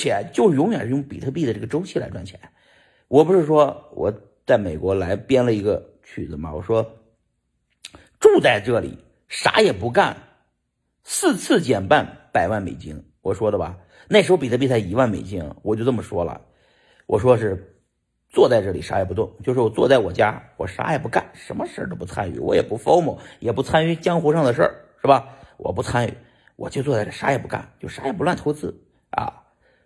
且就永远是用比特币的这个周期来赚钱。我不是说我在美国来编了一个曲子吗？我说住在这里啥也不干，四次减半百万美金，我说的吧？那时候比特币才一万美金，我就这么说了。我说是坐在这里啥也不动，就是我坐在我家，我啥也不干，什么事儿都不参与，我也不 form，也不参与江湖上的事儿，是吧？我不参与，我就坐在这啥也不干，就啥也不乱投资啊。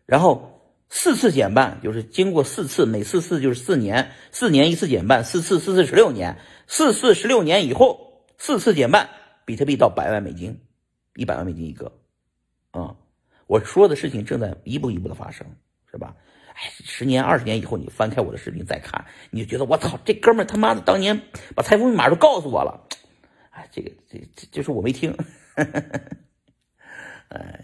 然后四次减半，就是经过四次，每次次就是四年，四年一次减半，四次四次十六年，四次十六年以后，四次减半，比特币到百万美金，一百万美金一个，啊，我说的事情正在一步一步的发生，是吧？哎，十年、二十年以后，你翻开我的视频再看，你就觉得我操，这哥们他妈的当年把财富密码都告诉我了。哎，这个这这就是我没听。哎，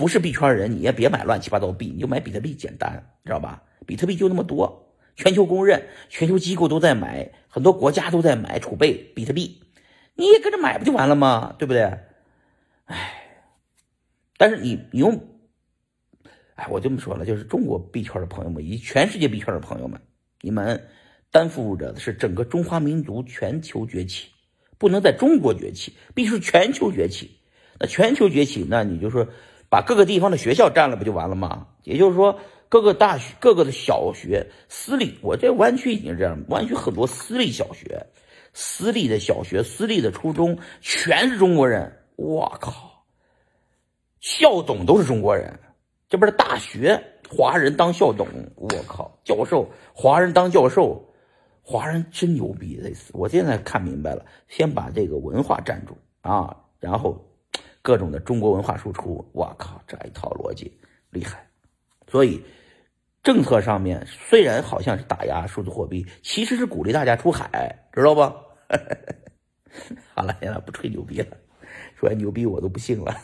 不是币圈人，你也别买乱七八糟币，你就买比特币简单，知道吧？比特币就那么多，全球公认，全球机构都在买，很多国家都在买储备比特币，你也跟着买不就完了吗？对不对？哎，但是你你用。哎，我这么说了，就是中国币圈的朋友们，以及全世界币圈的朋友们，你们担负着的是整个中华民族全球崛起，不能在中国崛起，必须全球崛起。那全球崛起，那你就说把各个地方的学校占了，不就完了吗？也就是说，各个大学、各个的小学、私立，我这湾区已经这样，湾区很多私立小学、私立的小学、私立的初中，全是中国人。我靠，校董都是中国人。这不是大学华人当校董，我靠，教授华人当教授，华人真牛逼！这次，我现在看明白了，先把这个文化站住啊，然后各种的中国文化输出，我靠，这一套逻辑厉害。所以政策上面虽然好像是打压数字货币，其实是鼓励大家出海，知道不？好了，现在不吹牛逼了，说牛逼我都不信了。